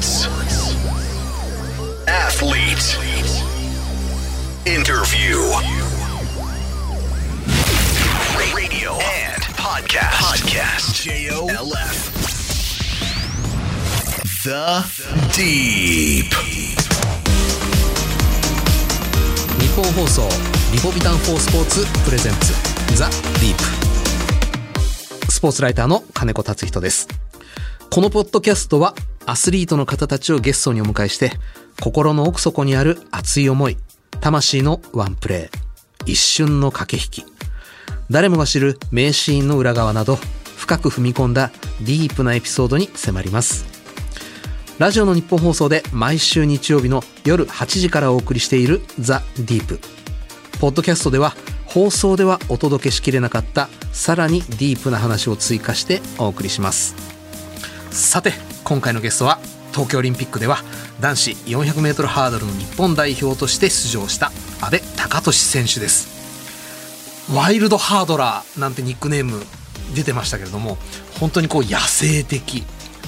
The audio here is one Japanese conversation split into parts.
Sports. Athlete. Interview. Radio and podcast. Podcast. J-O-L-F. The Deep. 日本放送リポビタン4スポーツプレゼンツザ・ディープスポーツライターの金子達人ですこのポッドキャストはアスリートの方たちをゲストにお迎えして心の奥底にある熱い思い魂のワンプレー一瞬の駆け引き。誰もが知る名シーンの裏側など深く踏み込んだディープなエピソードに迫ります。ラジオの日本放送で毎週日曜日の夜8時からお送りしているザ・ディープ。ポッドキャストでは放送ではお届けしきれなかったさらにディープな話を追加してお送りします。さて今回のゲストは東京オリンピックでは男子 400m ハードルの日本代表として出場した阿部貴俊選手です。ワイルドハードラーなんてニックネーム出てましたけれども本当にこう野生的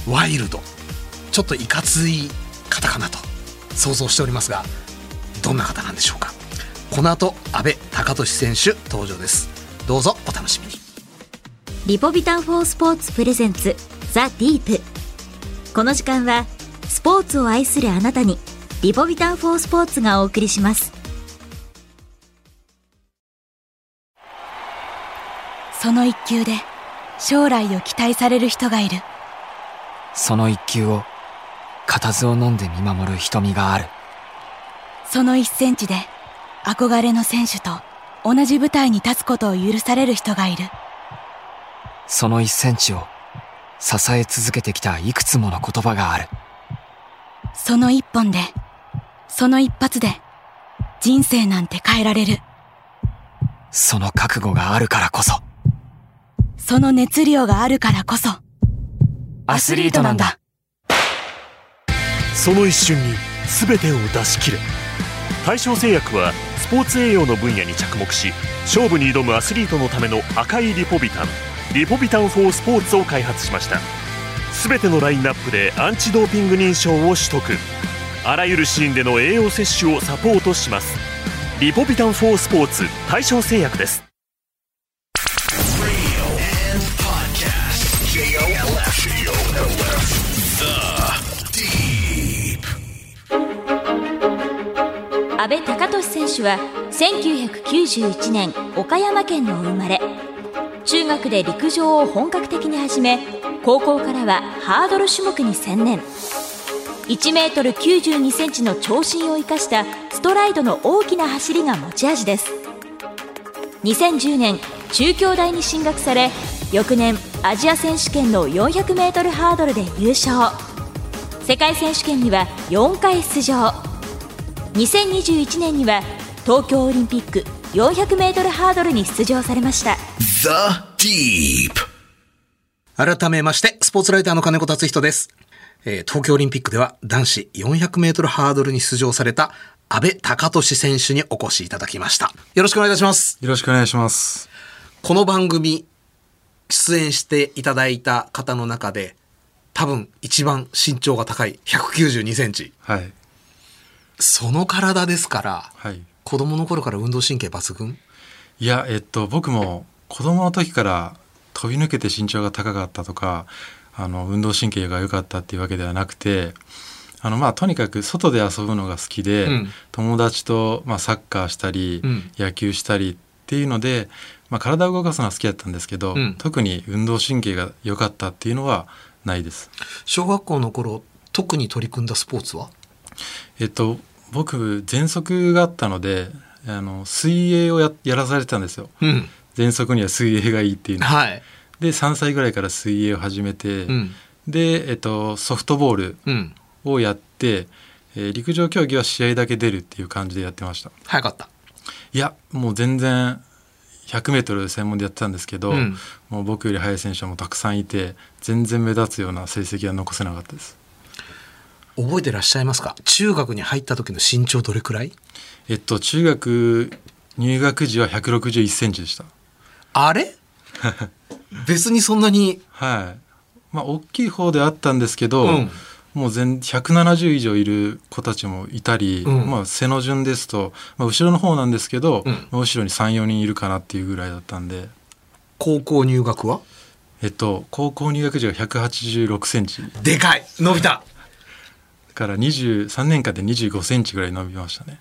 ワイルド。ちょっといかつい方かなと想像しておりますがどんな方なんでしょうか。この後阿部貴俊選手登場です。どうぞお楽しみに。リポビタン4スポーツプレゼンツザ・ディープ。この時間はスポーツを愛するあなたにリポビタン4スポーツがお送りします。その一球で将来を期待される人がいる。その一球を固唾を飲んで見守る瞳がある。その一センチで憧れの選手と同じ舞台に立つことを許される人がいるその一センチを支え続けてきたいくつもの言葉がある。その一本でその一発で人生なんて変えられる。その覚悟があるからこそ。その熱量があるからこそ。アスリートなんだ。その一瞬に全てを出し切れ大正製薬はスポーツ栄養の分野に着目し勝負に挑むアスリートのための赤いリポビタンリポビタン4スポーツを開発しました。全てのラインナップでアンチドーピング認証を取得。あらゆるシーンでの栄養摂取をサポートします。リポビタン4スポーツ大正製薬です。阿部貴俊選手は1991年岡山県のお生まれ。中学で陸上を本格的に始め高校からはハードル種目に専念。1メートル92センチの長身を生かしたストライドの大きな走りが持ち味です。2010年中京大に進学され翌年アジア選手権の 400m ハードルで優勝。世界選手権には4回出場。2021年には東京オリンピック 400m ハードルに出場されました。The Deep. 改めましてスポーツライターの金子達人です、えー東京オリンピックでは男子 400m ハードルに出場された阿部貴俊選手にお越しいただきましたよろしくお願いいたしますよろしくお願いします。この番組出演していただいた方の中で多分一番身長が高い192センチはい。その体ですからはい。子供の頃から運動神経抜群？いや、えっと、僕も子供の時から飛び抜けて身長が高かったとか、あの、運動神経が良かったっていうわけではなくて、あの、まあ、とにかく外で遊ぶのが好きで、うん。友達と、まあ、サッカーしたり、うん。野球したりっていうので、まあ、体を動かすのは好きだったんですけど、うん。特に運動神経が良かったっていうのはないです。小学校の頃特に取り組んだスポーツは？えっと僕喘息があったのであの水泳をややらされてたんですよ。うん喘息には水泳がいいっていうの。はい。で3歳ぐらいから水泳を始めて、うん。で、えっと、ソフトボールうん。をやって、えー陸上競技は試合だけ出るっていう感じでやってました。早かった。いやもう全然 100m 専門でやってたんですけど、うん。もう僕より速い選手はもうたくさんいて全然目立つような成績は残せなかったです。覚えてらっしゃいますか？中学に入った時の身長どれくらい？えっと中学入学時は161センチでしたあれ？別にそんなに。はい。まあ大きい方であったんですけど、うん。もう全170以上いる子たちもいたり、うん。まあ、背の順ですと、まあ、後ろの方なんですけど、うん。まあ後ろに34人いるかなっていうぐらいだったんで、高校入学は？えっと、高校入学時が186センチ。でかい。伸びた。から23年間で25センチぐらい伸びましたね。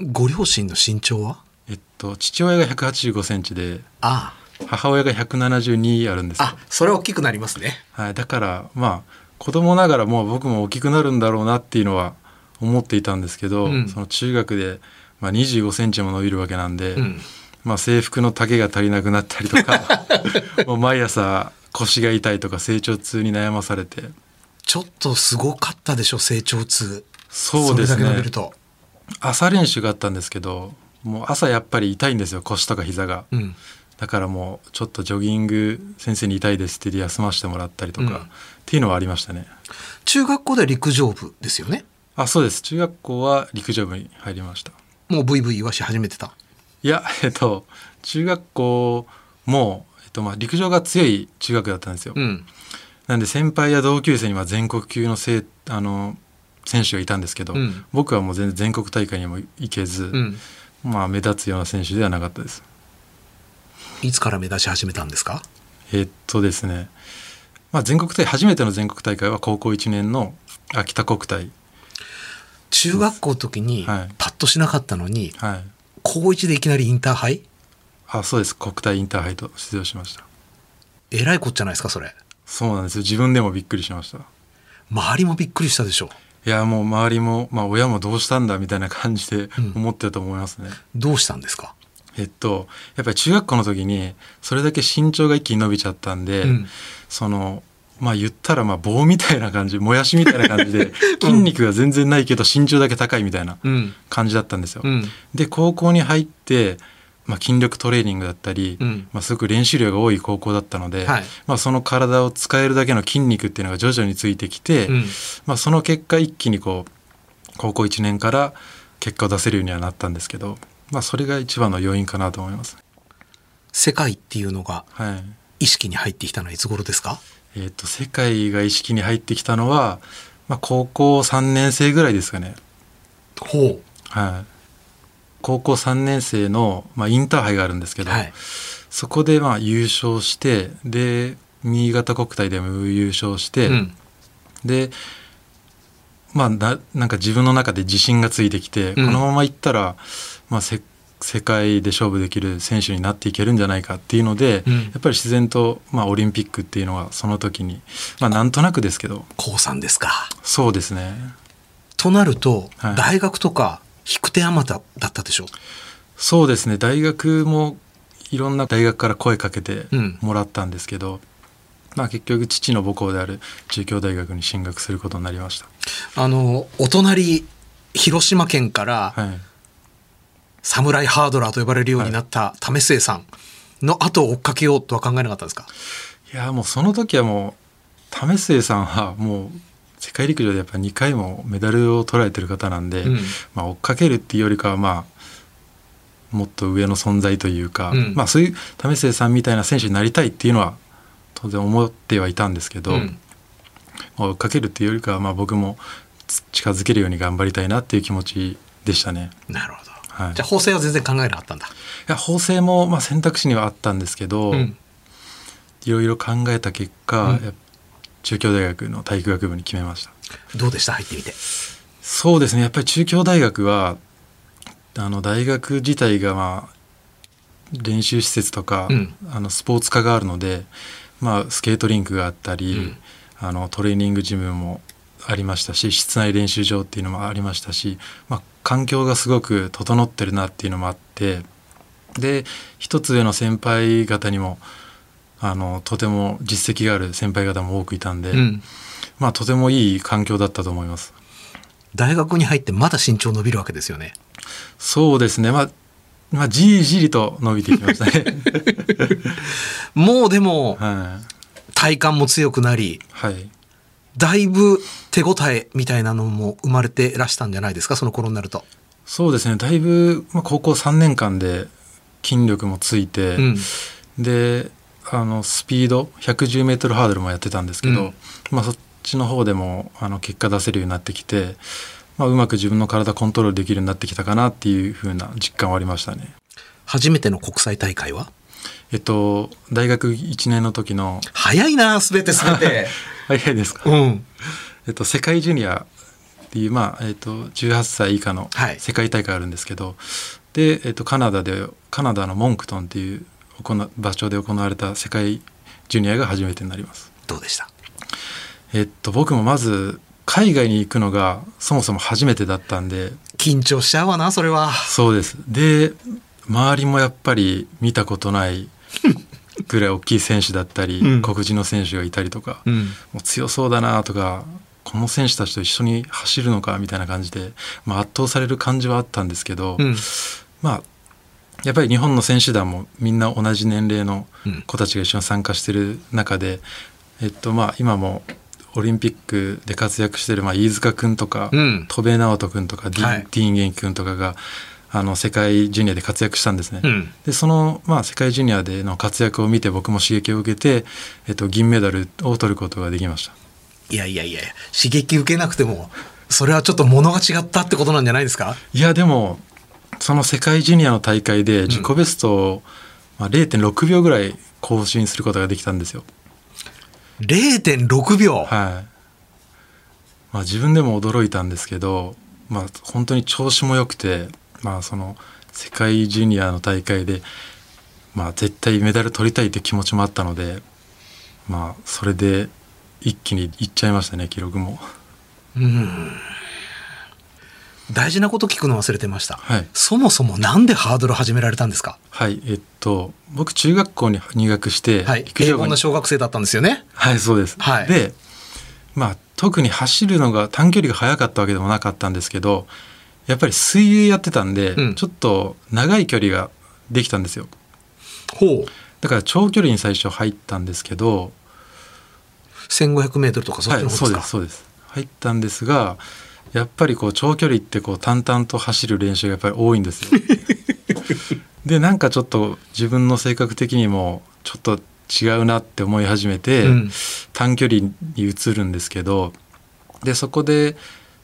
ご両親の身長は？えっと、父親が185センチであ母親が172あるんですよ。あそれは大きくなりますね。はい、だからまあ子供ながらもう僕も大きくなるんだろうなっていうのは思っていたんですけど、うん。その中学で、まあ、2 5センチも伸びるわけなんで、うん。まあ、制服の丈が足りなくなったりとか もう毎朝腰が痛いとか成長痛に悩まされて。ちょっとすごかったでしょ成長痛。そうですね。それだけ伸びると。朝練習があったんですけどもう朝やっぱり痛いんですよ腰とか膝が。うんだからもうちょっとジョギング先生に痛いですって休ませてもらったりとか、うんっていうのはありましたね。中学校では陸上部ですよね？あそうです中学校は陸上部に入りました。もうブイブイはし始めてた？いやえっと中学校も、えっとまあ、陸上が強い中学だったんですよ。うんなんで先輩や同級生には全国級のせいあの選手がいたんですけど、うん僕はもう全然全国大会にも行けず、うんまあ目立つような選手ではなかったです。いつから目指し始めたんですか？えっとですね、まあ、全国大初めての全国大会は高校1年の秋田国体、中学校の時にはい。パッとしなかったのに、はい、高一でいきなりインターハイ？あそうです。国体インターハイと出場しました。えらいこっちゃないですかそれ。そうなんですよ。自分でもびっくりしました。周りもびっくりしたでしょいやもう周りも、まあ、親もどうしたんだみたいな感じでうん。思ってると思いますね、どうしたんですか？えっとやっぱり中学校の時にそれだけ身長が一気に伸びちゃったんで、うん。そのまあ言ったらまあ棒みたいな感じもやしみたいな感じで 筋肉が全然ないけど身長だけ高いみたいなうん。感じだったんですよ。うん。で高校に入って、まあ、筋力トレーニングだったり、うん。まあ、すごく練習量が多い高校だったので、はい。まあ、その体を使えるだけの筋肉っていうのが徐々についてきて、うん。まあ、その結果一気にこう高校1年から結果を出せるようにはなったんですけど、まあ、それが一番の要因かなと思います。世界っていうのがはい。意識に入ってきたのはいつ頃ですか？えー、と世界が意識に入ってきたのは、まあ、高校3年生ぐらいですかね。ほはい、高校3年生の、まあ、インターハイがあるんですけど、はい。そこでまあ優勝してで新潟国体でも優勝して、うん。でまあななんか自分の中で自信がついてきて、うん。このままいったら、まあ、せ世界で勝負できる選手になっていけるんじゃないかっていうので、うん。やっぱり自然と、まあ、オリンピックっていうのはその時に、まあ、なんとなくですけど。高3ですか。そうですね。となると、はい。大学とか引く手あまただったでしょ？そうですね。大学もいろんな大学から声かけてうん。もらったんですけど、まあ、結局父の母校である中京大学に進学することになりました。あのお隣広島県からはい。サムライハードラーと呼ばれるようになった為末さんの後を追っかけようとは考えなかったんですか？いやもうその時はもう為末さんはもう世界陸上でやっぱ2回もメダルを取られてる方なんで、うん。まあ、追っかけるっていうよりかはまあもっと上の存在というか、うん。まあそういう為末さんみたいな選手になりたいっていうのは当然思ってはいたんですけど、うん。まあ追っかけるっていうよりかはまあ僕もつ近づけるように頑張りたいなっていう気持ちでしたね。なるほど、はい、じゃあ法制は全然考えなかったんだ。いや法政もまあ選択肢にはあったんですけど、うん。いろいろ考えた結果、うん。やっぱ中京大学の体育学部に決めました。どうでした？入ってみて。そうですね。やっぱり中京大学はあの大学自体がまあ練習施設とか、うん。あのスポーツ科があるので、まあ、スケートリンクがあったり、うん。あのトレーニングジムもありましたし室内練習場っていうのもありましたし、まあ、環境がすごく整ってるなっていうのもあってで一つ上の先輩方にもあのとても実績がある先輩方も多くいたんで、うんまあ、とてもいい環境だったと思います。大学に入ってまだ身長伸びるわけですよねそうですね、まあ、まあ、じりじりと伸びてきましたね。もうでもはい。体幹も強くなりはい。だいぶ手応えみたいなのも生まれてらしたんじゃないですかその頃になると。そうですね、だいぶ、まあ、高校3年間で筋力もついて、うんで、あの、スピード、110メートルハードルもやってたんですけど、うん。まあ、そちの方でもあの結果出せるようになってきて、まあ、うまく自分の体コントロールできるようになってきたかなっていう風な実感はありましたね。初めての国際大会は？えっと大学1年の時の早いなすべてすべて。早いですか、うん。えっと、世界ジュニアっていう、まあえっと、18歳以下のはい。世界大会あるんですけど、で、えっと、カナダでカナダのモンクトンっていう場所で行われた世界ジュニアが初めてになります。どうでした？えっと、僕もまず海外に行くのがそもそも初めてだったんで。緊張しちゃうわなそれは。そうです。で周りもやっぱり見たことないぐらい大きい選手だったり、うん。黒人の選手がいたりとか、うん。もう強そうだなとかこの選手たちと一緒に走るのかみたいな感じで、まあ、圧倒される感じはあったんですけど、うん。まあやっぱり日本の選手団もみんな同じ年齢のうん。子たちが一緒に参加してる中で、えっとまあ今もオリンピックで活躍してる、まあ、飯塚君とか、うん。戸辺直人君とかディ,、はい。ディーン・ゲンキ君とかがあの世界ジュニアで活躍したんですね。うん。でその、まあ、世界ジュニアでの活躍を見て僕も刺激を受けて、えっと、銀メダルを取ることができました。いやいやいや刺激受けなくてもそれはちょっと物が違ったってことなんじゃないですか？いやでもその世界ジュニアの大会で自己ベストを、まあ、0.6秒ぐらい更新することができたんですよ。0.6秒、はいまあ、自分でも驚いたんですけど、まあ、本当に調子も良くて、まあ、その世界ジュニアの大会で、まあ、絶対メダル取りたいという気持ちもあったので、まあ、それで一気にいっちゃいましたね記録も。大事なこと聞くの忘れてました、はい。そもそもなんでハードル始められたんですか？はいえっと僕中学校に入学して、はい。陸上部に。英語の小学生だったんですよね？はいそうです。はい。でまあ特に走るのが短距離が速かったわけでもなかったんですけどやっぱり水泳やってたんで、うん。ちょっと長い距離ができたんですよ。ほう。だから長距離に最初入ったんですけど 1500m とかそっはいそうちの方ですか、ですそうです。入ったんですがやっぱりこう長距離ってこう淡々と走る練習がやっぱり多いんですよ。でなんかちょっと自分の性格的にもちょっと違うなって思い始めて、うん短距離に移るんですけどでそこで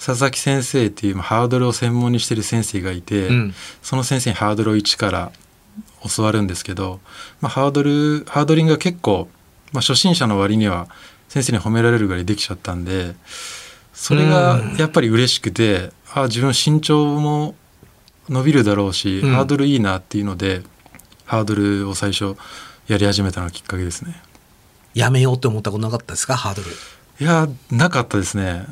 佐々木先生っていうまあハードルを専門にしてる先生がいて、うんその先生にハードルを一から教わるんですけど、まあ、ハードルハードリングが結構、まあ、初心者の割には先生に褒められるぐらいできちゃったんでそれがやっぱり嬉しくてあ自分身長も伸びるだろうし、うん。ハードルいいなっていうのでハードルを最初やり始めたのがきっかけですね。やめようって思ったことなかったですか？ハードル。いやなかったですね。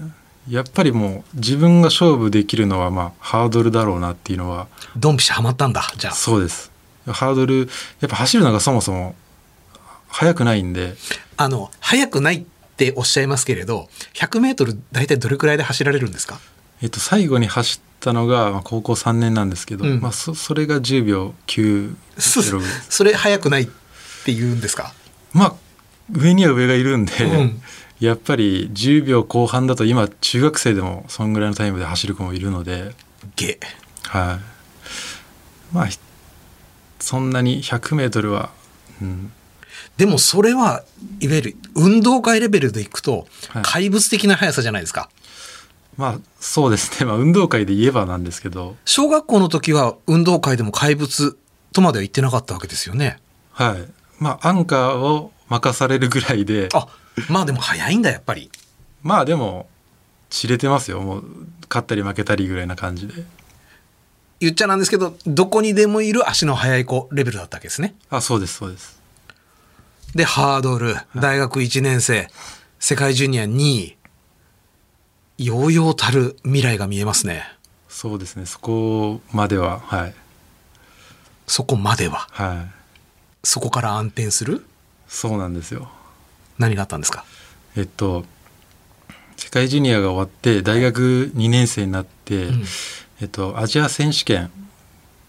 やっぱりもう自分が勝負できるのはまあハードルだろうなっていうのはドンピシャハマったんだじゃあ。そうです。ハードルやっぱ走るのがそもそも速くないんで。あの速くないっておっしゃいますけれど 100m 大体どれくらいで走られるんですか？えっと、最後に走ったのがまあ高校3年なんですけど、うん。まあ、そそれが10秒9そそれ速くないって言うんですか？まあ上には上がいるんで、うん。やっぱり10秒後半だと今中学生でもそんぐらいのタイムで走る子もいるので。ゲはい。まあひそんなに 100m は、うん、でもそれはいわゆる運動会レベルでいくとはい。怪物的な速さじゃないですか、まあそうですね、まあ、運動会で言えばなんですけど。小学校の時は運動会でも怪物とまでは言ってなかったわけですよね。はい。まあアンカーを任されるぐらいで。あまあでも速いんだやっぱり。まあでも知れてますよ。もう勝ったり負けたりぐらいな感じで。言っちゃなんですけどどこにでもいる足の速い子レベルだったわけですね。あそうですそうですでハードル大学1年生世界ジュニア2位。ようようたる未来が見えますね。そうですね。そこまでははい。そこまでは？はい。そこから暗転する？そうなんですよ。何があったんですか？えっと世界ジュニアが終わって大学2年生になって、ん。えっと、アジア選手権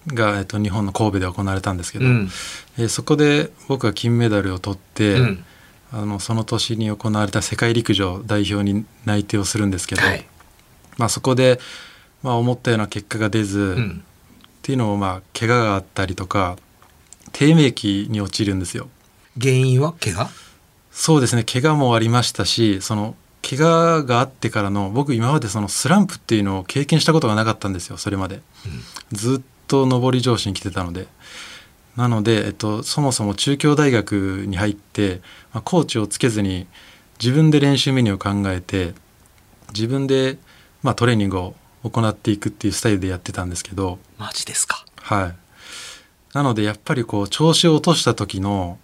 が、えっと、日本の神戸で行われたんですけど、うん。えーそこで僕が金メダルを取って、うん。あのその年に行われた世界陸上代表に内定をするんですけど、はい。まあ、そこで、まあ、思ったような結果が出ず、っうん。ていうのもまあ怪我があったりとか低迷期に陥るんですよ。原因は怪我？そうですね。怪我もありましたしその怪我があってからの僕今までそのスランプっていうのを経験したことがなかったんですよそれまで、ずっと上り調子に来てたのでなので、えっと、そもそも中京大学に入って、まあ、コーチをつけずに自分で練習メニューを考えて自分で、まあ、トレーニングを行っていくっていうスタイルでやってたんですけど、マジですか。はい。なのでやっぱりこう調子を落とした時の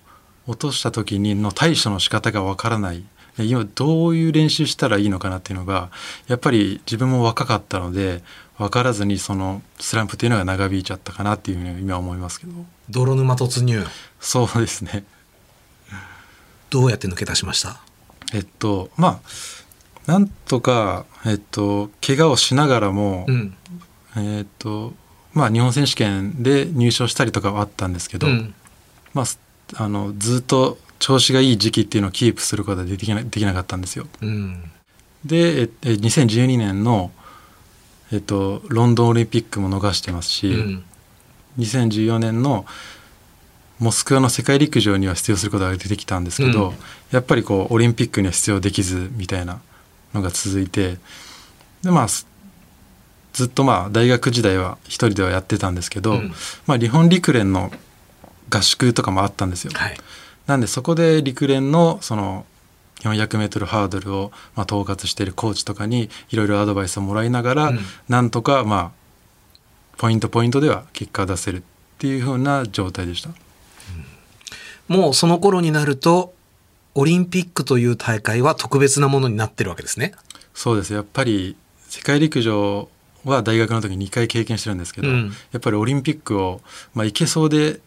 落とした時にの対処の仕方がわからない。で今どういう練習したらいいのかなっていうのがやっぱり自分も若かったので分からずにそのスランプっていうのが長引いちゃったかなっていうふうに今は思いますけど泥沼突入。そうですねどうやって抜け出しました？えっとまあなんとかえっと怪我をしながらも、うん。えっとまあ日本選手権で入賞したりとかはあったんですけど、うんまあすあのずっと調子がいい時期っていうのをキープすることはできなできなかったんですよ。うん。でええ2012年の、えっと、ロンドンオリンピックも逃してますし、うん。2014年のモスクワの世界陸上には出場することが出てきたんですけど、うんやっぱりこうオリンピックには出場できずみたいなのが続いてでまあすずっとまあ大学時代は一人ではやってたんですけど、うんまあ、日本陸連の合宿とかもあったんですよ。はい。なんでそこで陸連のその 400m ハードルをまあ統括しているコーチとかにいろいろアドバイスをもらいながら、うんなんとかまあポイントポイントでは結果を出せるっていう風な状態でした。もうその頃になると、オリンピックという大会は特別なものになってるわけですね。そうですやっぱり世界陸上は大学の時に2回経験してるんですけど、うんやっぱりオリンピックを、まあ、行けそうで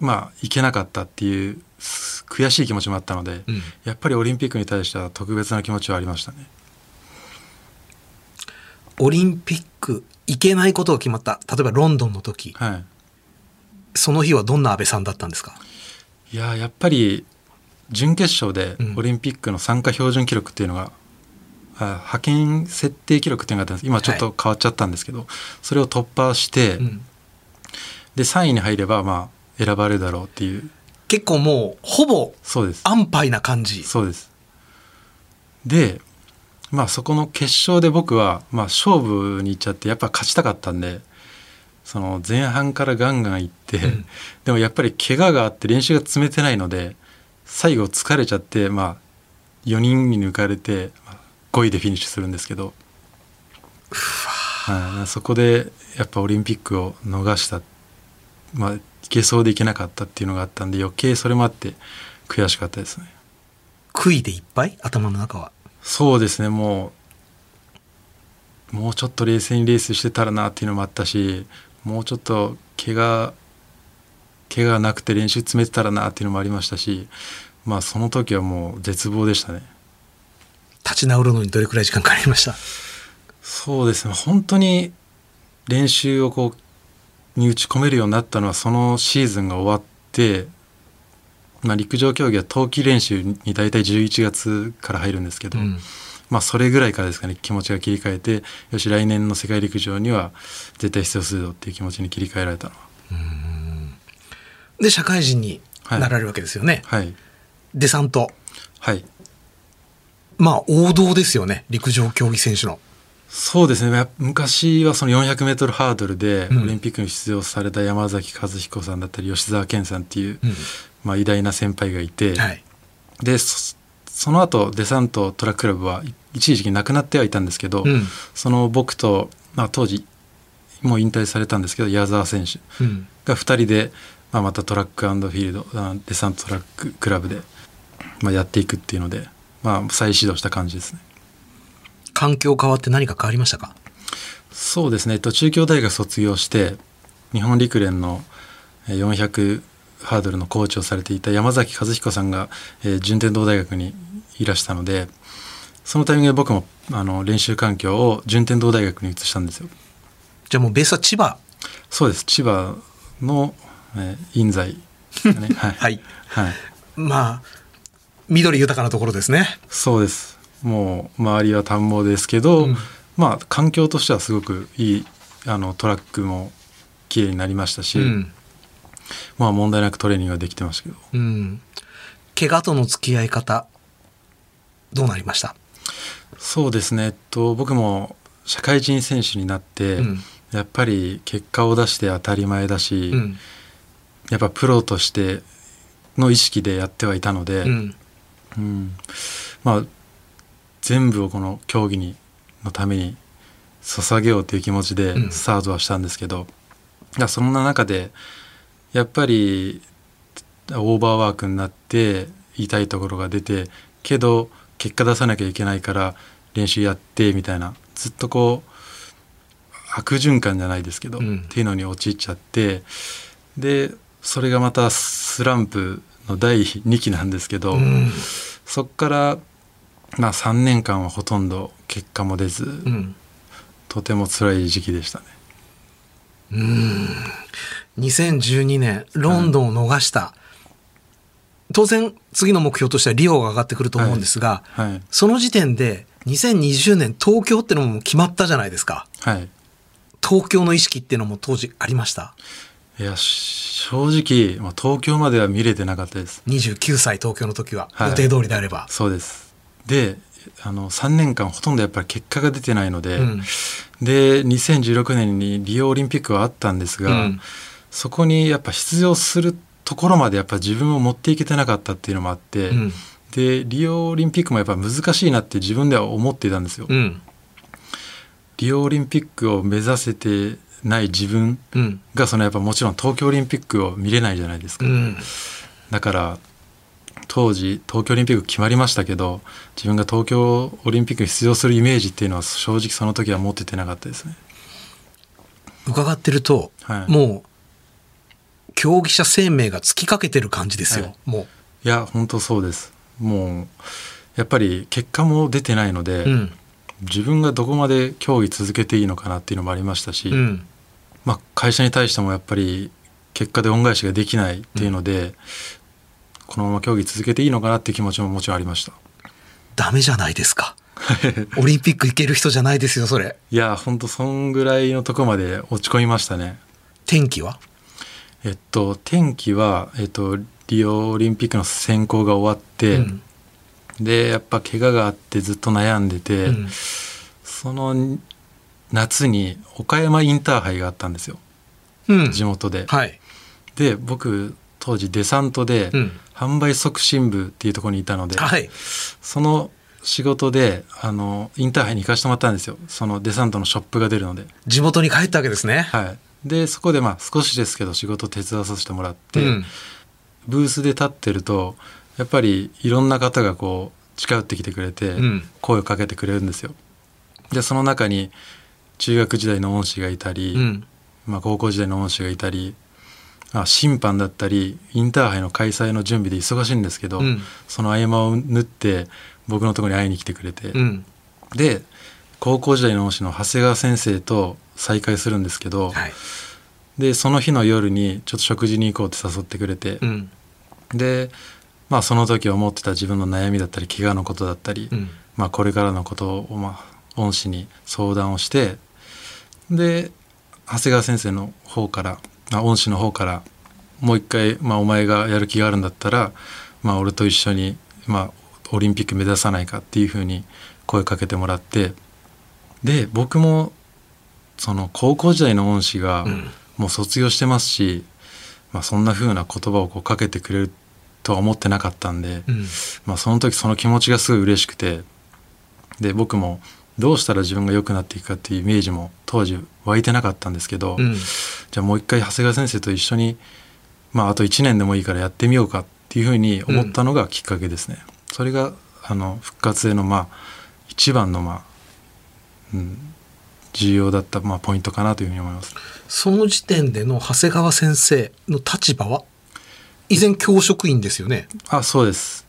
まあ行けなかったっていうす悔しい気持ちもあったので、うんやっぱりオリンピックに対しては特別な気持ちはありましたね。オリンピック行けないことが決まった。例えばロンドンの時。はいその日はどんな安倍さんだったんですか？いややっぱり準決勝でうんオリンピックの参加標準記録っていうのが、あ派遣設定記録っていうのがあったんです今ちょっと変わっちゃったんですけど、それを突破して、うんで3位に入ればまあ選ばれるだろうっていう結構もうほぼそうです。安牌な感じ。そうです。でまあそこの決勝で僕は、まあ、勝負に行っちゃってやっぱ勝ちたかったんでその前半からガンガン行って、ん。でもやっぱり怪我があって練習が積めてないので最後疲れちゃってまあ4人に抜かれてまあ5位でフィニッシュするんですけど。はい。そこでやっぱオリンピックを逃したまあいけそうでいけなかったっていうのがあったんで余計それもあって悔しかったですね。悔いでいっぱい？頭の中は。そうですね。もうもうちょっと冷静にレースしてたらなっていうのもあったしもうちょっと怪我怪我がなくて練習詰めてたらなっていうのもありましたしまあその時はもう絶望でしたね。立ち直るのにどれくらい時間かかりました？そうですね。本当に練習をこうに打ち込めるようになったのはそのシーズンが終わって、まあ、陸上競技は冬季練習に大体11月から入るんですけど、うんまあそれぐらいからですかね気持ちが切り替えてよし来年の世界陸上には絶対出場するぞっていう気持ちに切り替えられたのはで社会人になられるわけですよね。はいデサント。はいまあ王道ですよね陸上競技選手の。そうですねや昔はその 400m ハードルでうんオリンピックに出場された山崎和彦さんだったり吉沢健さんっていう、うんまあ、偉大な先輩がいて、はい。でそその後デサントトラッククラブは一時期なくなってはいたんですけど、うんその僕と、まあ、当時もう引退されたんですけど矢沢選手うん。が2人で、まあ、またトラックフィールドあデサントトラッククラブで、まあ、やっていくっていうので、まあ、再始動した感じですね。環境変わって何か変わりましたか？そうですね、えっと、中京大学卒業して日本陸連のえー400ハードルのコーチをされていた山崎和彦さんが、えー順天堂大学にいらしたのでそのタイミングで僕もあの練習環境を順天堂大学に移したんですよ。じゃあもうベースは千葉？そうです千葉の、えー印西 ですかね、はいはい。はい、まあ、緑豊かなところですね。そうですもう周りは田んぼですけど、うん。まあ環境としてはすごくいいあのトラックも綺麗になりましたし、うん。まあ問題なくトレーニングができてましたけど。うん。怪我との付き合い方、どうなりました？そうですね、えっと、僕も社会人選手になって、うん。やっぱり結果を出して当たり前だし、うん。やっぱプロとしての意識でやってはいたので、うん。うん。まあ全部をこの競技にのために捧げようという気持ちでうん。スタートはしたんですけど、いやそんな中でやっぱりオーバーワークになって痛いところが出てけど結果出さなきゃいけないから練習やってみたいな。ずっとこう悪循環じゃないですけど、うん。っていうのに陥っちゃってでそれがまたスランプの第2期なんですけど、うん。そこから、まあ、3年間はほとんど結果も出ず、うん。とても辛い時期でしたね。2012年ロンドンを逃した、当然次の目標としてはリオが上がってくると思うんですが、はい、その時点で2020年東京ってのも決まったじゃないですか。はい、東京の意識っていうのも当時ありました？いやし正直、まあ、東京までは見れてなかったです。29歳東京の時は、はい。予定通りであれば、そうですであの3年間ほとんどやっぱり結果が出てないので、うん。で2016年にリオオリンピックはあったんですが、うん。そこにやっぱ出場するところまでやっぱ自分を持っていけてなかったっていうのもあって、うん。でリオオリンピックもやっぱ難しいなって自分では思っていたんですよ。うん。リオオリンピックを目指せてない自分うん。がそのやっぱもちろん東京オリンピックを見れないじゃないですか、うん。だから当時東京オリンピック決まりましたけど自分が東京オリンピックに出場するイメージっていうのは正直その時は持っててなかったですね。伺ってると、はい。もう競技者生命が尽きかけてる感じですよ、はい。もいや本当そうです。もうやっぱり結果も出てないので、う、うん。自分がどこまで競技続けていいのかなっていうのもありましたし、うん。まあ、会社に対してもやっぱり結果で恩返しができないっていうので、このまま競技続けていいのかなっていう気持ちももちろんありました。ダメじゃないですか。オリンピック行ける人じゃないですよそれ。いや本当そんぐらいのとこまで落ち込みましたね。天気は？えっと天気は、えっと、リオオリンピックの選考が終わって、うん。でやっぱ怪我があってずっと悩んでて、うん。その夏に岡山インターハイがあったんですよ。うん。地元で。はい、で僕当時デサントでうん販売促進部っていうところにいたので、はい。その仕事であのインターハイに行かせてもらったんですよ。そのデサントのショップが出るので。地元に帰ったわけですね、はい、でそこでまあ少しですけど仕事手伝わさせてもらって、うん。ブースで立ってるとやっぱりいろんな方がこう近寄ってきてくれてうん。声をかけてくれるんですよ。でその中に中学時代の恩師がいたり、うん。まあ、高校時代の恩師がいたりあ審判だったりインターハイの開催の準備で忙しいんですけど、うん。その合間を縫って僕のところに会いに来てくれて、うん。で高校時代の恩師の長谷川先生と再会するんですけど、はい。でその日の夜にちょっと食事に行こうって誘ってくれて、うん。でまあその時思ってた自分の悩みだったり怪我のことだったり、うん。まあこれからのことをまあ恩師に相談をしてで長谷川先生の方からあ恩師の方からもう一回、まあ、お前がやる気があるんだったら、まあ、俺と一緒に、まあ、オリンピック目指さないかっていうふうに声かけてもらってで僕もその高校時代の恩師がうん。もう卒業してますし、まあ、そんなふうな言葉をこうかけてくれるとは思ってなかったんで、うん。まあ、その時その気持ちがすごい嬉しくてで僕もどうしたら自分が良くなっていくかっていうイメージも当時湧いてなかったんですけど、うんじゃあもう一回長谷川先生と一緒に、まあ、あと1年でもいいからやってみようかっていうふうに思ったのがきっかけですね。それがあの復活へのまあ一番のまあ、うん、重要だったまあポイントかなというふうに思います。その時点での長谷川先生の立場は依然教職員ですよねあそうです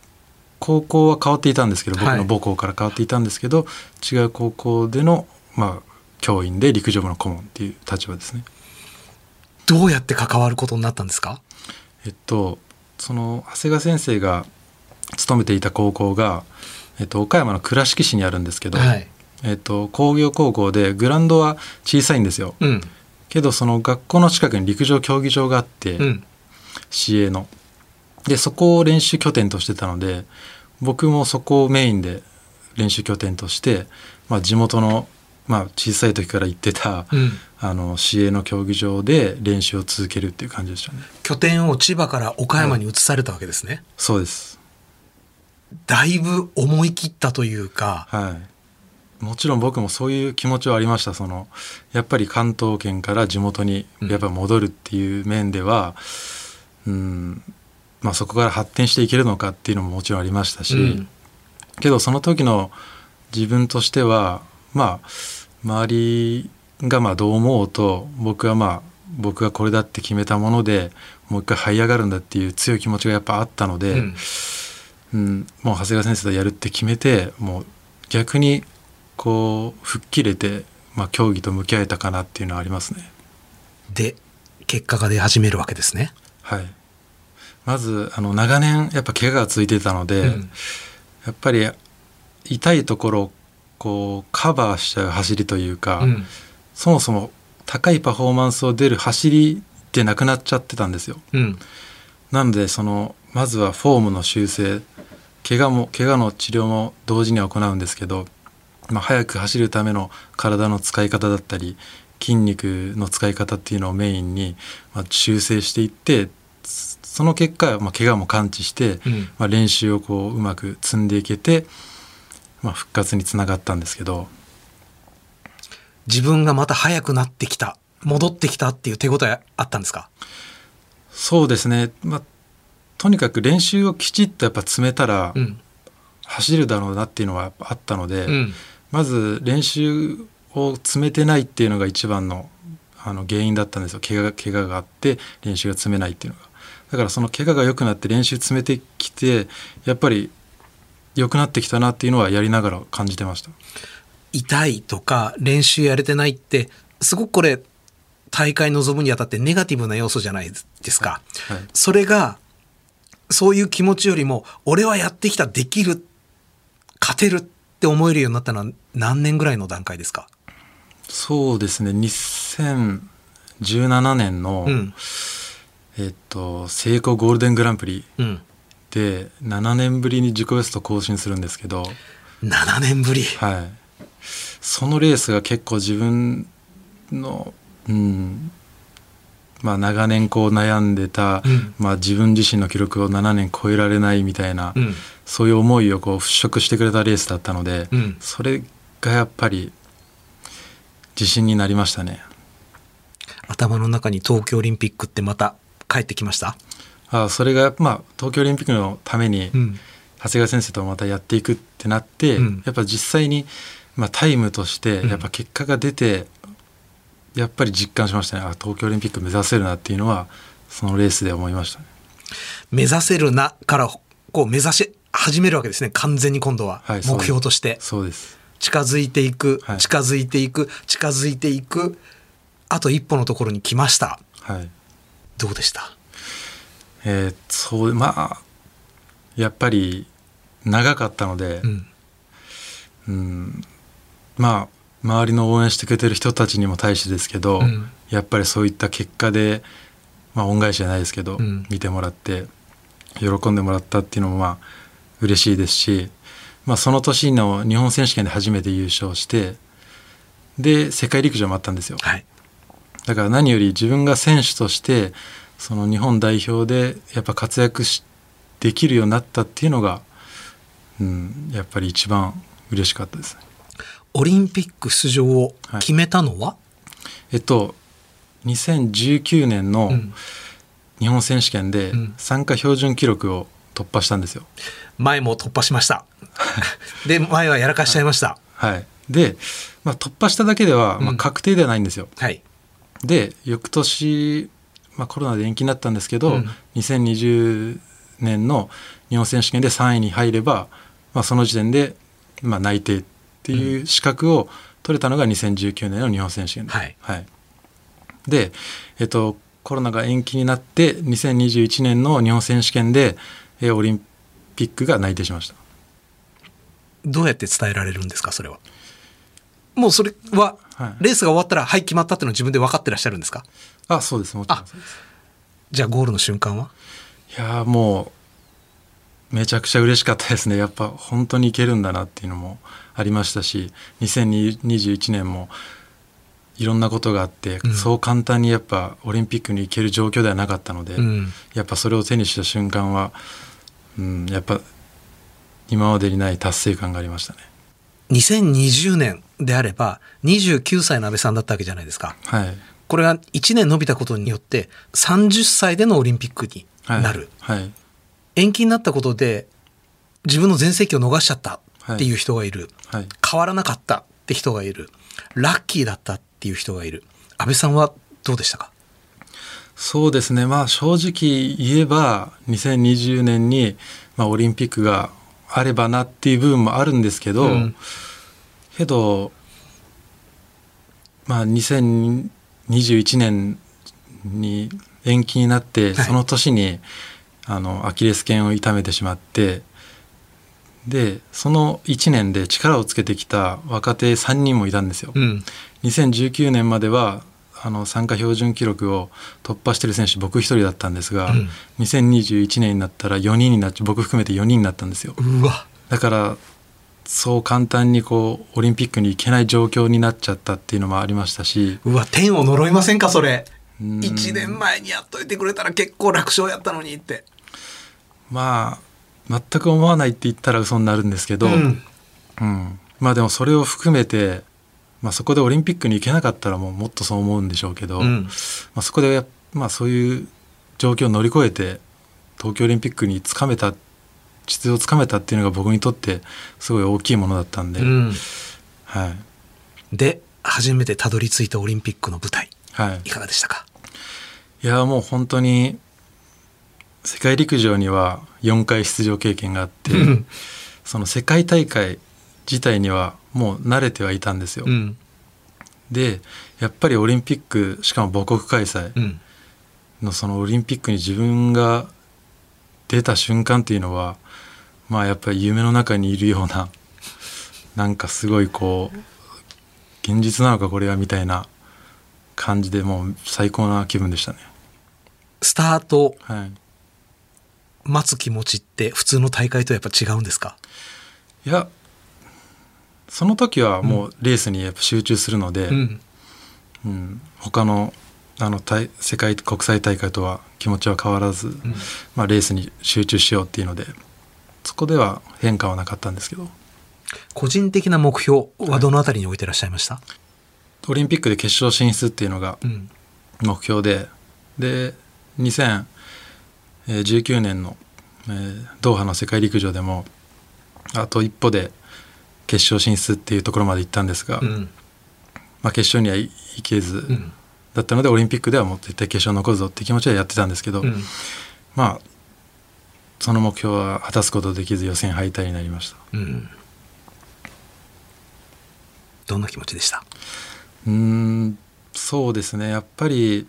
高校は変わっていたんですけど僕はい。の母校から変わっていたんですけど、違う高校での、まあ、教員で陸上部の顧問っていう立場ですね。どうやって関わることになったんですか？えっとその長谷川先生が勤めていた高校が、えっと、岡山の倉敷市にあるんですけど、はい。えっと、工業高校でグラウンドは小さいんですよ。うん。けどその学校の近くに陸上競技場があって、うん。市営のでそこを練習拠点としてたので僕もそこをメインで練習拠点として、まあ、地元の、まあ、小さい時から行ってた、うん。あの市営の競技場で練習を続けるっていう感じでしたね。拠点を千葉から岡山に移されたわけですね。そうです。だいぶ思い切ったというか、はい。もちろん僕もそういう気持ちはありました。そのやっぱり関東圏から地元にやっぱり戻るっていう面では、うんまあ、そこから発展していけるのかっていうのももちろんありましたし、うんけどその時の自分としてはまあ周りがまあどう思おうと僕はまあ僕がこれだって決めたものでもう一回這い上がるんだっていう強い気持ちがやっぱあったので、うんうん、もう長谷川先生とやるって決めてもう逆にこう吹っ切れて、まあ、競技と向き合えたかなっていうのはありますね。で、結果が出始めるわけですね。はい、まずあの長年やっぱ怪我がついてたので、うん。やっぱり痛いところをこうカバーしちゃう走りというか、うん。そもそも高いパフォーマンスを出る走りってなくなっちゃってたんですよ。うん。なのでそのまずはフォームの修正怪我も怪我の治療も同時には行うんですけど、まあ、速く走るための体の使い方だったり筋肉の使い方っていうのをメインに、まあ、修正していってそその結果、まあ、怪我も感知して、うんまあ、練習をこううまく積んでいけて、まあ、復活につながったんですけど自分がまた速くなってきた、戻ってきたっていう手応えあったんですか？そうですね、まあ、とにかく練習をきちっとやっぱ詰めたらうん。走るだろうなっていうのはあったので。うん。まず練習を詰めてないっていうのが一番のあの原因だったんですよ怪我が怪我があって練習が詰めないっていうのがだからその怪我が良くなって練習詰めてきてやっぱり良くなってきたなっていうのはやりながら感じてました痛いとか練習やれてないって、すごくこれ、大会臨むにあたってネガティブな要素じゃないですか。はいそれが、そういう気持ちよりも、俺はやってきた、できる、勝てるって思えるようになったのは何年ぐらいの段階ですか？そうですね2017年の、うん。えっと成功ゴールデングランプリうん。で7年ぶりに自己ベスト更新するんですけど7年ぶり。はい、そのレースが結構自分の、うんまあ、長年こう悩んでた、うんまあ、自分自身の記録を7年超えられないみたいな、うん。そういう思いをこう払拭してくれたレースだったので、うんそれがやっぱり自信になりましたね。頭の中に東京オリンピックってまた帰ってきました？あそれが、まあ、東京オリンピックのために、うん。長谷川先生とまたやっていくってなって、うんやっぱ実際に、まあ、タイムとしてうんやっぱ結果が出て、やっぱり実感しましたねあ東京オリンピック目指せるなっていうのはそのレースで思いましたね。目指せるなから、こう目指し始めるわけですね。完全に今度は。はい目標として。そうです近づいていく、はい近づいていく、近づいていく。あと一歩のところに来ました。はいどうでした？えーそうまあやっぱり長かったので、うん。うんまあ周りの応援してくれてる人たちにも対してですけど、うんやっぱりそういった結果で、まあ、恩返しじゃないですけど、うん見てもらって喜んでもらったっていうのもまあ嬉しいですし、まあ、その年の日本選手権で初めて優勝してで世界陸上もあったんですよはい。だから何より自分が選手としてその日本代表でやっぱ活躍しできるようになったっていうのが、うん、やっぱり一番嬉しかったですね。オリンピック出場を決めたのは、えっと2019年のうん日本選手権でうん参加標準記録を突破したんですよ。前も突破しました。で、前はやらかしちゃいました。はい、で、まあ、突破しただけでは、まあ、うん確定ではないんですよ。はい。で翌年、まあ、コロナで延期になったんですけど、うん。2020年の日本選手権で3位に入れば、まあ、その時点で、まあ、内定っていう資格を取れたのが2019年の日本選手権で,、はい。で、えっと、コロナが延期になって2021年の日本選手権でえーオリンピックが内定しました。どうやって伝えられるんですか、それは？もうそれは、はい。レースが終わったら、はい、決まったっていうのは自分で分かってらっしゃるんですか？あそうです。もちろん。じゃあゴールの瞬間は？いやーもめちゃくちゃ嬉しかったですね。やっぱ本当にいけるんだなっていうのもありましたし2021年もいろんなことがあって、うん。そう簡単にやっぱオリンピックに行ける状況ではなかったので、うん。やっぱそれを手にした瞬間は、うん、やっぱ今までにない達成感がありましたね。2020年であれば29歳の安倍さんだったわけじゃないですか。はい、これが1年伸びたことによって30歳でのオリンピックにはい、なる。はい、延期になったことで自分の全盛期を逃しちゃったっていう人がいる。はい、変わらなかったって人がいる。ラッキーだったっていう人がいる。安倍さんはどうでしたか？そうですねまあ正直言えば2020年に、まあ、オリンピックがあればなっていう部分もあるんですけど、うんけどまあ2021年に延期になって、はいその年にあのアキレス腱を痛めてしまってでその1年で力をつけてきた若手3人もいたんですよ。うん。2019年まではあの参加標準記録を突破してる選手僕一人だったんですが、うん2021年になったら4人になっちゃ僕含めて4人になったんですようわ。だからそう簡単にこうオリンピックに行けない状況になっちゃったっていうのもありましたしうわ、天を呪いませんかそれ。うん1年前にやっといてくれたら結構楽勝やったのにって。まあ全く思わないって言ったら嘘になるんですけど、うんうんまあでもそれを含めて、まあ、そこでオリンピックに行けなかったらもうもっとそう思うんでしょうけど、うん。まあ、そこでまあ、そういう状況を乗り越えて東京オリンピックにつかめた出場をつかめたっていうのが僕にとってすごい大きいものだったんで、うん。はい。で、初めてたどり着いたオリンピックの舞台、はい。いかがでしたか？いやもう本当に世界陸上には4回出場経験があって、うん。その世界大会自体にはもう慣れてはいたんですよ。うん。でやっぱりオリンピックしかも母国開催うん。のそのオリンピックに自分が出た瞬間っていうのはまあやっぱり夢の中にいるようななんかすごいこう現実なのかこれはみたいな感じでもう最高な気分でしたね。スタートはい、待つ気持ちって普通の大会とやっぱ違うんですか？いやその時はもうレースにやっぱ集中するので、うん。うん、他のあの大世界国際大会とは気持ちは変わらず、まあ、レースに集中しようっていうのでそこでは変化はなかったんですけど個人的な目標はどのあたりに置いてらっしゃいました、オリンピックで決勝進出っていうのがうん。目標でで2019年の、えードーハの世界陸上でもあと一歩で決勝進出っていうところまで行ったんですが、うん。まあ、決勝にはい行けず、うん。だったのでオリンピックではもう絶対決勝残るぞって気持ちでやってたんですけど、うん。まあその目標は果たすことできず予選敗退になりましたうん。どんな気持ちでした？うーんそうですねやっぱり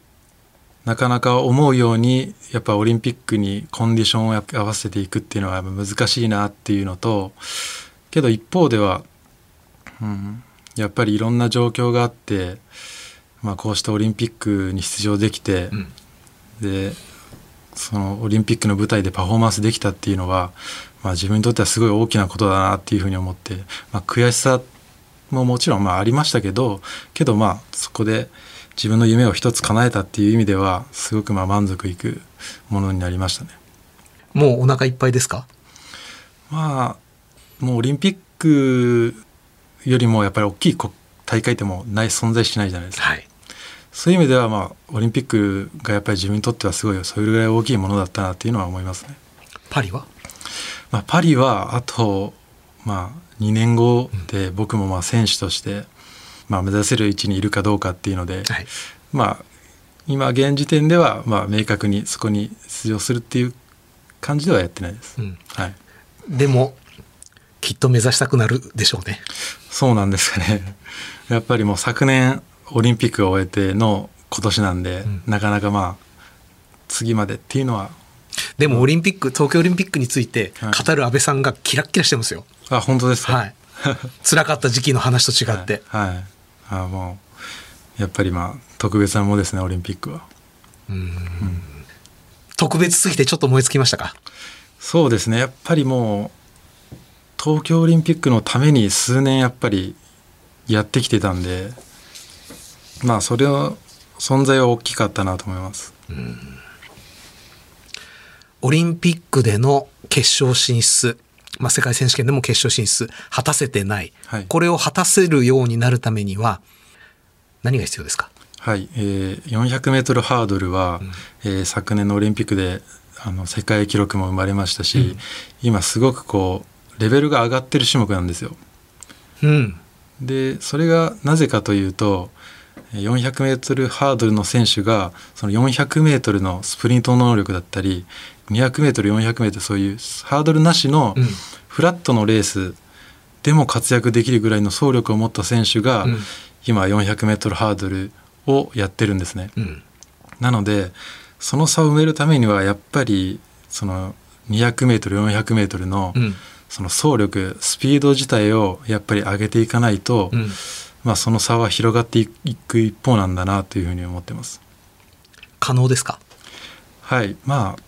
なかなか思うようにやっぱオリンピックにコンディションを合わせていくっていうのは難しいなっていうのとけど一方では、うん、やっぱりいろんな状況があって、まあ、こうしたオリンピックに出場できて、うん。でそのオリンピックの舞台でパフォーマンスできたっていうのは、まあ、自分にとってはすごい大きなことだなっていうふうに思って、まあ、悔しさももちろんまあありましたけどけどまあそこで自分の夢を一つ叶えたっていう意味ではすごくまあ満足いくものになりましたね。もうお腹いっぱいですか？まあもうオリンピックよりもやっぱり大きい国大会ってもうない存在しないじゃないですか。はい。そういう意味ではまあオリンピックがやっぱり自分にとってはすごいそれぐらい大きいものだったなっていうのは思いますね。パリは？まあ、パリはあと、まあ、2年後で僕もまあ選手として、まあ、目指せる位置にいるかどうかっていうので、はい。まあ、今現時点ではまあ明確にそこに出場するっていう感じではやってないです。うん。はい、でも、きっと目指したくなるでしょうね。そうなんですかね。やっぱりもう昨年オリンピックを終えての今年なんで、んなかなかまあ次までっていうのはでもオリンピック、東京オリンピックについてはい語る安倍さんがキラッキラしてますよ。あ本当ですか？はい。辛かった時期の話と違って。はい、はい、あもうやっぱりまあ特別なものですねオリンピックは。特別すぎてちょっと燃え尽きましたか？そうですねやっぱりもう東京オリンピックのために数年やっぱりやってきてたんでまあそれの存在は大きかったなと思います。オリンピックでの決勝進出、まあ、世界選手権でも決勝進出果たせてない、はい。これを果たせるようになるためには何が必要ですか？はい、えー、400m ハードルは、えー昨年のオリンピックであの世界記録も生まれましたし、今すごくこうレベルが上がってる種目なんですよ。うん。でそれがなぜかというとえー 400m ハードルの選手がその 400m のスプリント能力だったり 200m400m そういうハードルなしのうん。フラットのレースでも活躍できるぐらいの走力を持った選手が、うん。今 400m ハードルをやってるんですね。うん。なのでその差を埋めるためにはやっぱりその 200m400m のうんその走力スピード自体をやっぱり上げていかないと、うん。まあ、その差は広がっていく一方なんだなというふうに思ってます。可能ですか？はい。まあ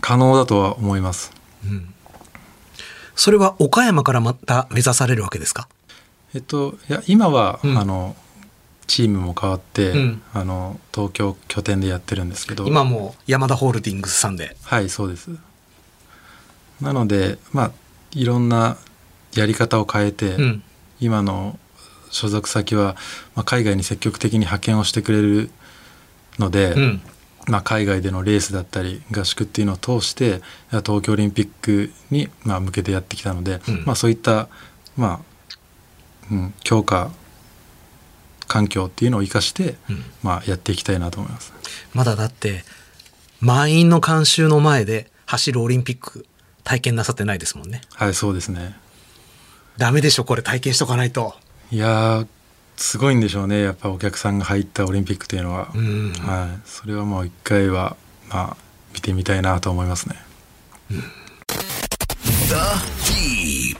可能だとは思います。それは岡山からまた目指されるわけですか？えっといや今は、うん。あのチームも変わって、うん。あの東京拠点でやってるんですけど。今もヤマダホールディングスさんで。はいそうです。なのでまあいろんなやり方を変えて、うん。今の所属先は、まあ、海外に積極的に派遣をしてくれるので、うん。まあ、海外でのレースだったり合宿っていうのを通して東京オリンピックに、まあ、向けてやってきたので、うん。まあ、そういった、まあうん、強化環境っていうのを生かして、うん。まあ、やっていきたいなと思います。まだだって満員の観衆の前で走るオリンピック体験なさってないですもんねはいそうですねダメでしょこれ体験しとかないといやーすごいんでしょうねやっぱお客さんが入ったオリンピックというのは、うんはい、それはもう一回は、まあ、見てみたいなと思いますね。The Deep.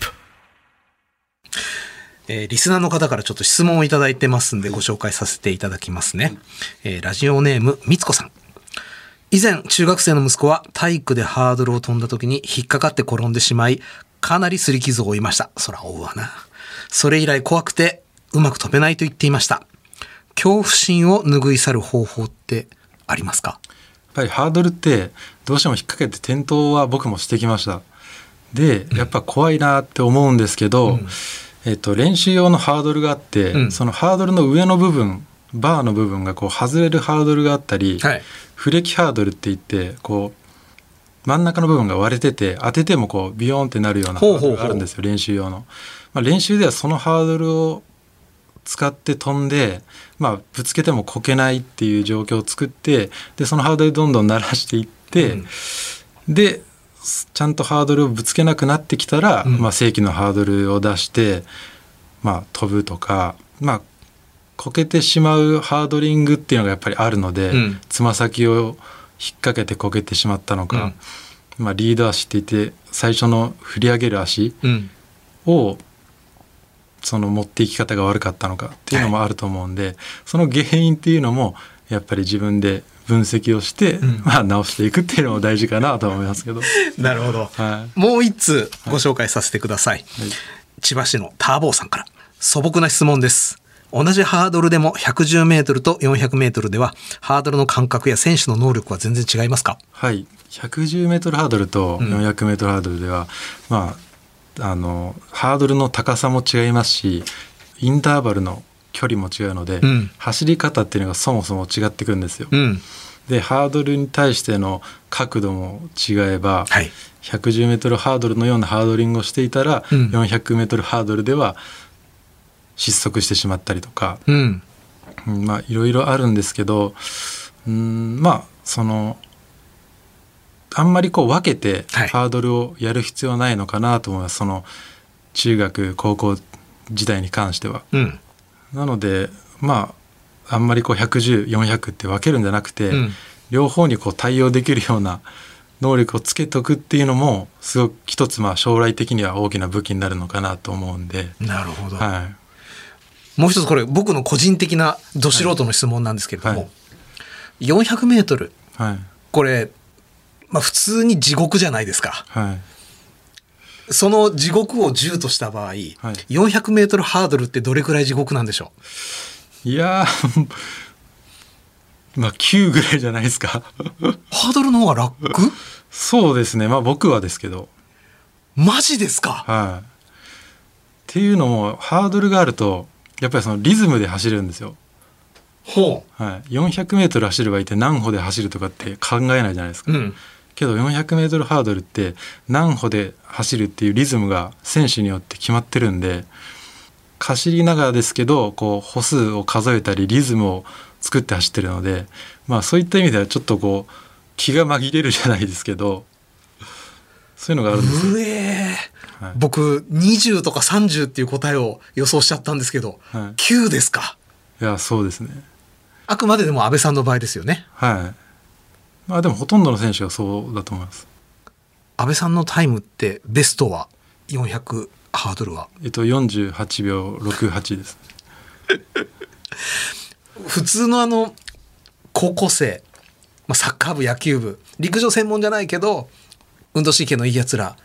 えーリスナーの方からちょっと質問をいただいてますんでご紹介させていただきますね。えーラジオネーム、みつこさん。以前、中学生の息子は体育でハードルを飛んだ時に引っかかって転んでしまい、かなり擦り傷を負いました。そら、追うわな。それ以来怖くて、うまく飛べないと言っていました。恐怖心を拭い去る方法ってありますか？やっぱりハードルってどうしても引っ掛けて転倒は僕もしてきました。でやっぱ怖いなって思うんですけど、えっと、練習用のハードルがあって、うんそのハードルの上の部分バーの部分がこう外れるハードルがあったり、はいフレキハードルって言ってこう真ん中の部分が割れてて当ててもこうビヨーンってなるようなハードルがあるんですよ練習用の。まあ、練習ではそのハードルを使って飛んで、まあ、ぶつけてもこけないっていう状況を作ってでそのハードルどんどん鳴らしていって、うん。でちゃんとハードルをぶつけなくなってきたら、うん。まあ、正規のハードルを出して、まあ、飛ぶとか、まあ、こけてしまうハードリングっていうのがやっぱりあるのでうんつま、先を引っ掛けてこけてしまったのか、まあ、リード足って言って最初の振り上げる足うん。をその持っていき方が悪かったのかっていうのもあると思うんで、その原因っていうのもやっぱり自分で分析をして、んまあ、直していくっていうのも大事かなと思いますけど。なるほど。はいもう一通ご紹介させてください。はい千葉市のターボーさんから。素朴な質問です。同じハードルでも110メートルと400メートルでは、ハードルの感覚や選手の能力は全然違いますか？はい、110メートルハードルとうん400メートルハードルでは、まああのハードルの高さも違いますし、インターバルの距離も違うので、うん走り方っていうのがそもそも違ってくるんですよ。うん。でハードルに対しての角度も違えば、はい。110メートルハードルのようなハードリングをしていたら、うん400メートルハードルでは失速してしまったりとか、うん。うんまあいろいろあるんですけどうんまあそのあんまりこう分けてはいハードルをやる必要はないのかなと思います、その中学高校時代に関しては。うん。なのでまああんまりこう110400って分けるんじゃなくて、うん両方にこう対応できるような能力をつけとくっていうのもすごく一つまあ将来的には大きな武器になるのかなと思うんで、なるほど。はい、もう一つこれ僕の個人的など素人の質問なんですけれども、はい。400メートル、はい、これ、まあ普通に地獄じゃないですか。はい。その地獄を10とした場合、400メートルハードルってどれくらい地獄なんでしょいやー まあ9ぐらいじゃないですか。ハードルの方が楽？そうですね。まあ僕はですけど。マジですか？はい。っていうのもハードルがあるとやっぱりそのリズムで走るんですよほはい、400メートル走る場合って何歩で走るとかって考えないじゃないですか、う。うん。けど400メートルハードルって何歩で走るっていうリズムが選手によって決まってるんで走りながらですけどこう歩数を数えたりリズムを作って走ってるのでまあそういった意味ではちょっとこう気が紛れるじゃないですけどそういうのがあるんですよ。はい。僕、20とか30っていう答えを予想しちゃったんですけど、はい。9ですか？いやそうですね。あくまででも安倍さんの場合ですよね。はい。まあでもほとんどの選手がそうだと思います。安倍さんのタイムってベストは？400ハードルは。えっと48秒68です。普通のあの高校生、まあ、サッカー部野球部陸上専門じゃないけど運動神経のいいやつら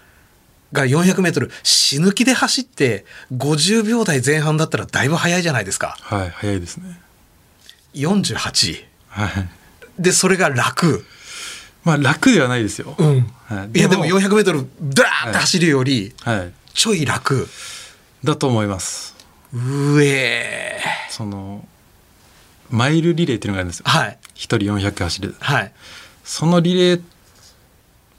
が 400m 死ぬ気で走って50秒台前半だったらだいぶ早いじゃないですか。はい早いですね。48はい。でそれが楽。まあ楽ではないですよ、うん。はい、いやでも 400m ダーって走るよりはい。ちょい楽。だと思います。うえそのマイルリレーっていうのがあるんですよ。はい。一人400走る。はい。そのリレー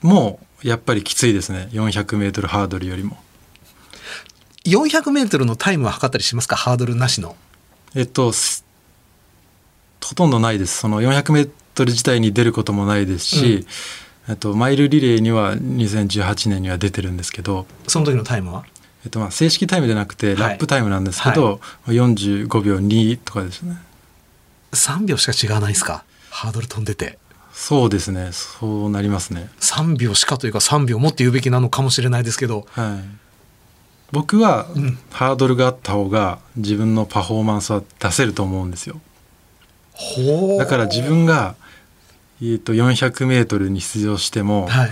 もやっぱりきついですね。400m ハードルよりも。400m のタイムは測ったりしますか？ハードルなしの。えっとすほとんどないです。その 400m 自体に出ることもないですし、えっと、マイルリレーには2018年には出てるんですけど、その時のタイムは？えっと、まあ正式タイムじゃなくてはい。ラップタイムなんですけど、45秒2とかですね。3秒しか違わないですか？ハードル飛んでてそうですね。そうなりますね。3秒しかというか3秒もって言うべきなのかもしれないですけど。はい。僕はうん。ハードルがあった方が自分のパフォーマンスは出せると思うんですよ。だから自分が、えー、と 400m に出場しても、はい。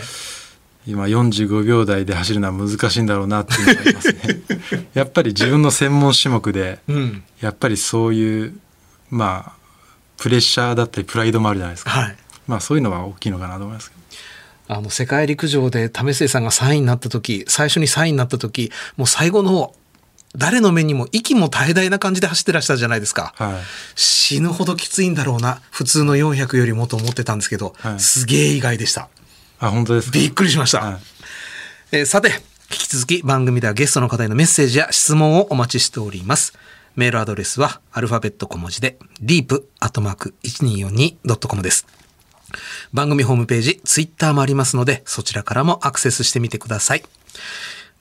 今45秒台で走るのは難しいんだろうなっていうのがありますね。やっぱり自分の専門種目でうん。やっぱりそういうまあプレッシャーだったりプライドもあるじゃないですか、はいまあそういうのは大きいのかなと思いますあの世界陸上で為末さんが3位になった時最初に3位になった時もう最後の方誰の目にも息も絶え絶えな感じで走ってらしたじゃないですか、はい。死ぬほどきついんだろうな普通の400よりもと思ってたんですけど、はい。すげえ意外でした。あ本当ですか？びっくりしました、はい。えーさて、引き続き番組ではゲストの方へのメッセージや質問をお待ちしております。メールアドレスはアルファベット小文字で deep.1242.com です。番組ホームページ、ツイッターもありますので、そちらからもアクセスしてみてください。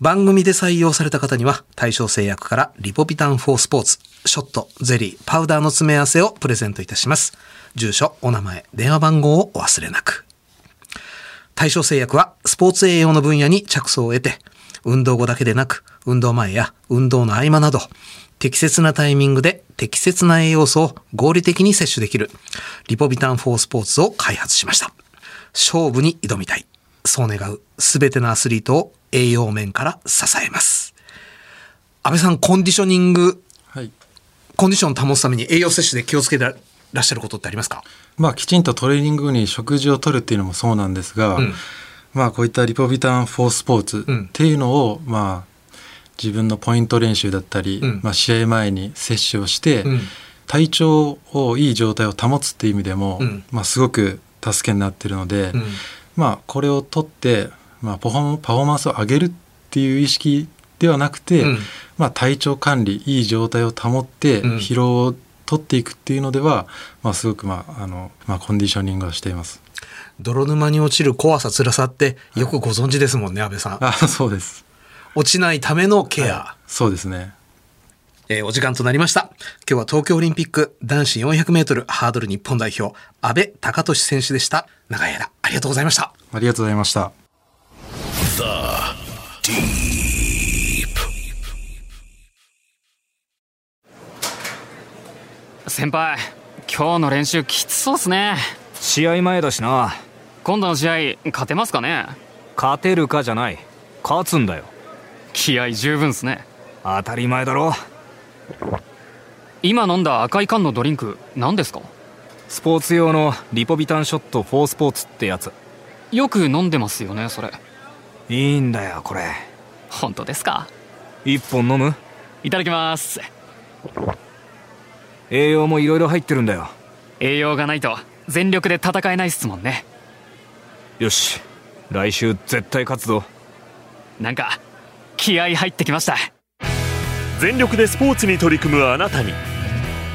番組で採用された方には、対象製薬からリポビタン4スポーツ、ショット、ゼリー、パウダーの詰め合わせをプレゼントいたします。住所、お名前、電話番号をお忘れなく。対象製薬はスポーツ栄養の分野に着想を得て、運動後だけでなく、運動前や運動の合間など、適切なタイミングで適切な栄養素を合理的に摂取できる、リポビタン4スポーツを開発しました。勝負に挑みたい。そう願うすべてのアスリートを栄養面から支えます。安倍さん、コンディショニング、はいコンディションを保つために栄養摂取で気をつけてらっしゃることってありますか？まあきちんとトレーニング後に食事をとるっていうのもそうなんですが、うんまあこういったリポビタン4スポーツうんっていうのを、まあ自分のポイント練習だったり、うんまあ試合前に摂取をして、うん体調をいい状態を保つっていう意味でも、うんまあすごく助けになってるので、うんまあこれを取って、まあ、パフォーマンスを上げるっていう意識ではなくて、うんまあ、体調管理いい状態を保ってうん疲労を取っていくっていうのでは、まあ、すごく、まああのまあ、コンディショニングをしています。泥沼に落ちる怖さ辛さってよくご存知ですもんね、安倍さん。あそうです。落ちないためのケア。はいそうですね。えーお時間となりました。今日は東京オリンピック男子400メートルハードル日本代表、安倍隆俊選手でした。長い間、ありがとうございました。ありがとうございました。Deep. 先輩今日の練習きつそうっすね試合前だしな今度の試合勝てますかね？勝てるかじゃない勝つんだよ気合十分っすね。当たり前だろ。今飲んだ赤い缶のドリンク何ですか？スポーツ用のリポビタンショット4スポーツってやつ。よく飲んでますよねそれ。いいんだよこれ。本当ですか？一本飲む？いただきます。栄養もいろいろ入ってるんだよ。栄養がないと全力で戦えないっすもんね。よし来週絶対勝つぞ。なんか気合入ってきました全力でスポーツに取り組むあなたに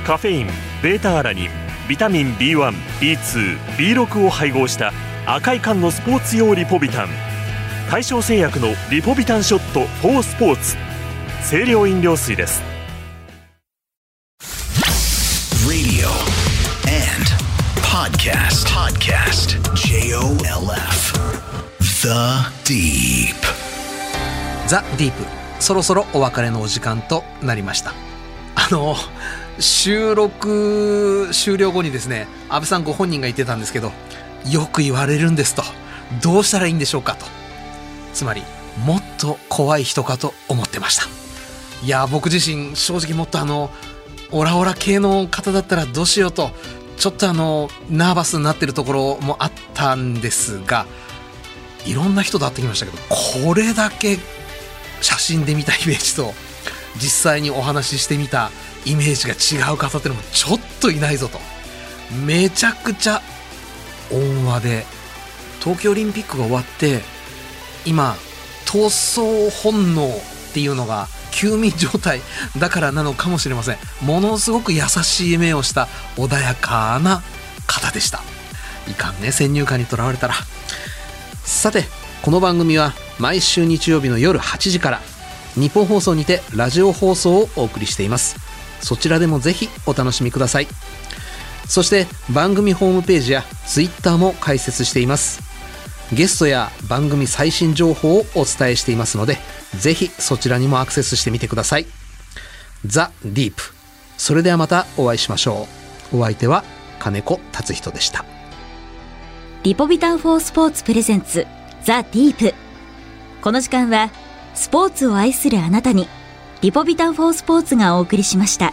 カフェイン β アラニンビタミン B1B2B6 を配合した赤い缶のスポーツ用リポビタン大正製薬のリポビタンショット4スポーツ清涼飲料水です Radio and podcast. Podcast. J O L F. The Deep. ザ・ディープ。そろそろお別れのお時間となりました。あの収録終了後にですね安倍さんご本人が言ってたんですけどよく言われるんですと。どうしたらいいんでしょうかと。つまりもっと怖い人かと思ってました。いや僕自身正直もっとあのオラオラ系の方だったらどうしようとちょっとあのナーバスになってるところもあったんですがいろんな人と会ってきましたけどこれだけ写真で見たイメージと実際にお話ししてみたイメージが違う方ってのもちょっといないぞと。めちゃくちゃ温和で東京オリンピックが終わって今闘争本能っていうのが休眠状態だからなのかもしれません。ものすごく優しい目をした穏やかな方でした。いかんね先入観にとらわれたら。さてこの番組は毎週日曜日の夜8時から日本放送にてラジオ放送をお送りしています。そちらでもぜひお楽しみください。そして番組ホームページやツイッターも開設しています。ゲストや番組最新情報をお伝えしていますのでぜひそちらにもアクセスしてみてください。ザ・ディープ。それではまたお会いしましょう。お相手は金子達人でした。リポビタンフォースポーツプレゼンツザ・ディープ。この時間はスポーツを愛するあなたにリポビタン4スポーツがお送りしました。